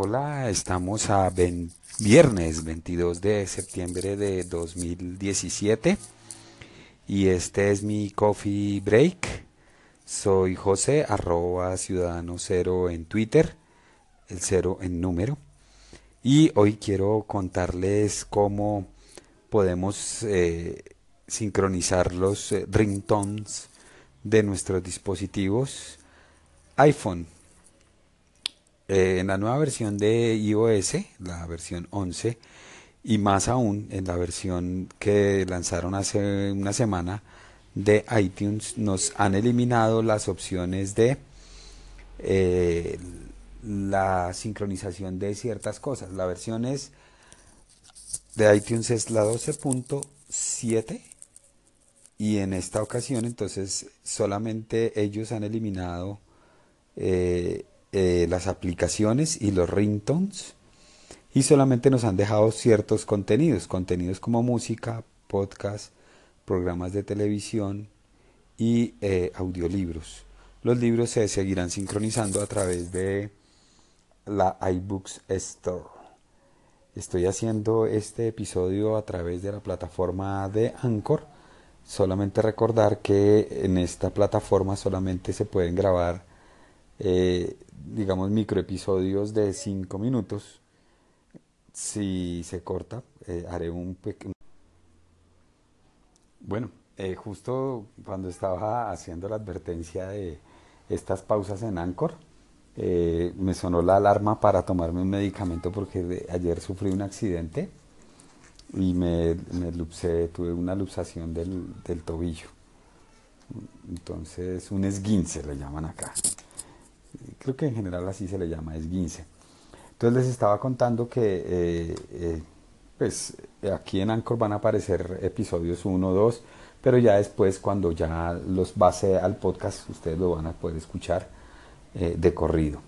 Hola, estamos a viernes 22 de septiembre de 2017 y este es mi coffee break. Soy José, arroba ciudadano cero en Twitter, el cero en número. Y hoy quiero contarles cómo podemos eh, sincronizar los eh, ringtones de nuestros dispositivos iPhone eh, en la nueva versión de iOS, la versión 11, y más aún en la versión que lanzaron hace una semana de iTunes, nos han eliminado las opciones de eh, la sincronización de ciertas cosas. La versión es de iTunes es la 12.7 y en esta ocasión entonces solamente ellos han eliminado eh, eh, las aplicaciones y los ringtones y solamente nos han dejado ciertos contenidos, contenidos como música, podcast, programas de televisión y eh, audiolibros. Los libros se seguirán sincronizando a través de la iBooks Store. Estoy haciendo este episodio a través de la plataforma de Anchor. Solamente recordar que en esta plataforma solamente se pueden grabar eh, digamos, microepisodios de 5 minutos. Si se corta, eh, haré un pequeño... Bueno, eh, justo cuando estaba haciendo la advertencia de estas pausas en Anchor, eh, me sonó la alarma para tomarme un medicamento porque ayer sufrí un accidente y me, me tuve una luxación del, del tobillo. Entonces, un esguince le llaman acá creo que en general así se le llama, esguince. Entonces les estaba contando que eh, eh, pues aquí en Anchor van a aparecer episodios 1, 2, pero ya después cuando ya los base al podcast ustedes lo van a poder escuchar eh, de corrido.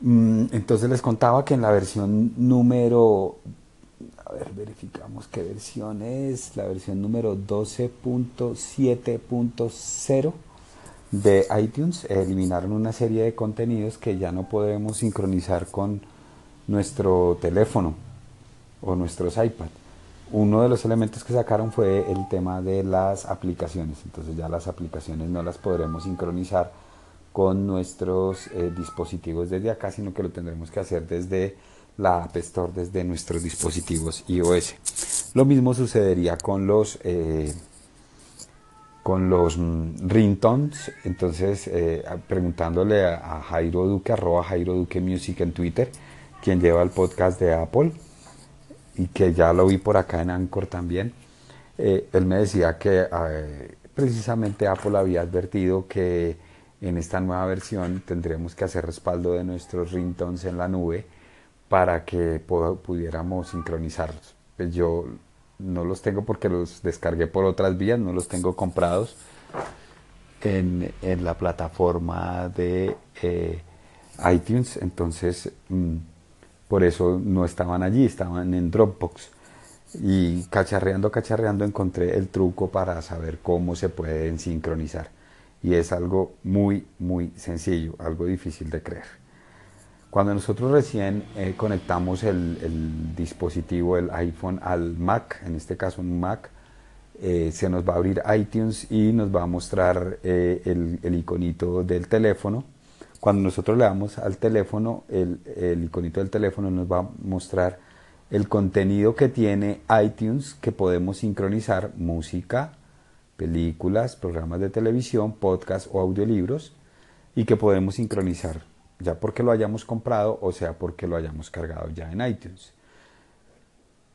Mm, entonces les contaba que en la versión número, a ver, verificamos qué versión es, la versión número 12.7.0 de iTunes eliminaron una serie de contenidos que ya no podemos sincronizar con nuestro teléfono o nuestros iPad. Uno de los elementos que sacaron fue el tema de las aplicaciones. Entonces ya las aplicaciones no las podremos sincronizar con nuestros eh, dispositivos desde acá, sino que lo tendremos que hacer desde la App Store, desde nuestros dispositivos iOS. Lo mismo sucedería con los eh, con los mm, ringtones, entonces eh, preguntándole a, Jairo Duque, arroba Jairo Duque Music en Twitter, quien lleva el podcast de Apple y que ya lo vi por acá en Anchor también, eh, él me decía que precisamente Apple había advertido que en esta nueva versión tendremos que hacer respaldo de nuestros ringtones en la nube para que pudiéramos sincronizarlos. Pues yo no los tengo porque los descargué por otras vías, no los tengo comprados en, la plataforma de eh, iTunes, entonces mm, por eso no estaban allí, estaban en Dropbox. Y cacharreando, cacharreando encontré el truco para saber cómo se pueden sincronizar. Y es algo muy, muy sencillo, algo difícil de creer. Cuando nosotros recién eh, conectamos el, dispositivo, el iPhone al Mac, en este caso un Mac, eh, se nos va a abrir iTunes y nos va a mostrar eh, el, iconito del teléfono. Cuando nosotros le damos al teléfono, el, el iconito del teléfono nos va a mostrar el contenido que tiene iTunes que podemos sincronizar, música, películas, programas de televisión, podcast o audiolibros y que podemos sincronizar ya porque lo hayamos comprado o sea porque lo hayamos cargado ya en iTunes.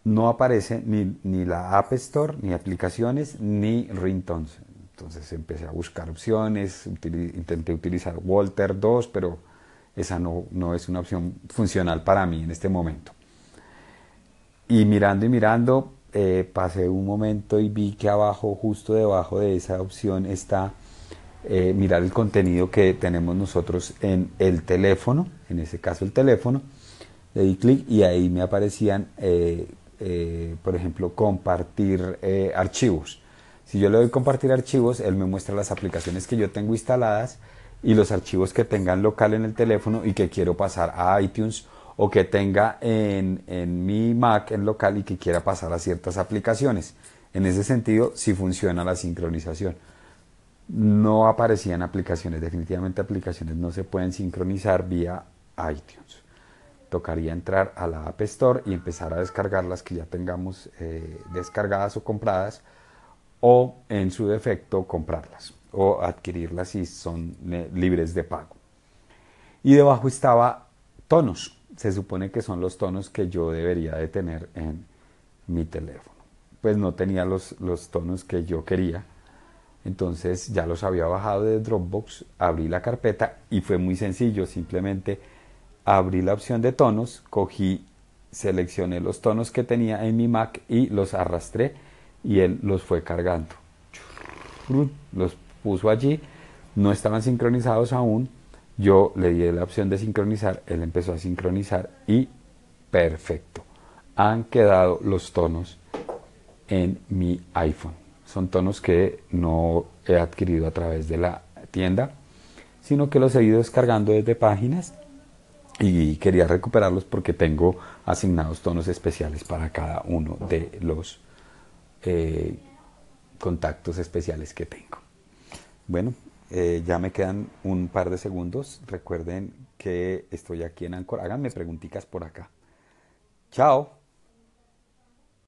No aparece ni, ni la App Store, ni aplicaciones, ni ringtones. Entonces empecé a buscar opciones, intenté utilizar Walter 2, pero esa no, no es una opción funcional para mí en este momento. Y mirando y mirando, eh, pasé un momento y vi que abajo, justo debajo de esa opción, está eh, mirar el contenido que tenemos nosotros en el teléfono, en ese caso el teléfono, le di clic y ahí me aparecían, eh, eh, por ejemplo, compartir archivos. Si yo le doy compartir archivos, él me muestra las aplicaciones que yo tengo instaladas y los archivos que tengan local en el teléfono y que quiero pasar a iTunes o que tenga en, en mi Mac en local y que quiera pasar a ciertas aplicaciones. En ese sentido, sí funciona la sincronización. No aparecían aplicaciones, definitivamente aplicaciones no se pueden sincronizar vía iTunes. Tocaría entrar a la App Store y empezar a descargar las que ya tengamos eh, descargadas o compradas o en su defecto comprarlas o adquirirlas si son eh, libres de pago. Y debajo estaba tonos. Se supone que son los tonos que yo debería de tener en mi teléfono. Pues no tenía los, los tonos que yo quería. Entonces ya los había bajado de Dropbox, abrí la carpeta y fue muy sencillo. Simplemente abrí la opción de tonos, cogí, seleccioné los tonos que tenía en mi Mac y los arrastré y él los fue cargando. Los puso allí, no estaban sincronizados aún, yo le di la opción de sincronizar, él empezó a sincronizar y perfecto. Han quedado los tonos en mi iPhone. Son tonos que no he adquirido a través de la tienda, sino que los he ido descargando desde páginas y quería recuperarlos porque tengo asignados tonos especiales para cada uno de los eh, contactos especiales que tengo. Bueno, eh, ya me quedan un par de segundos. Recuerden que estoy aquí en Anchor. Háganme preguntitas por acá. Chao.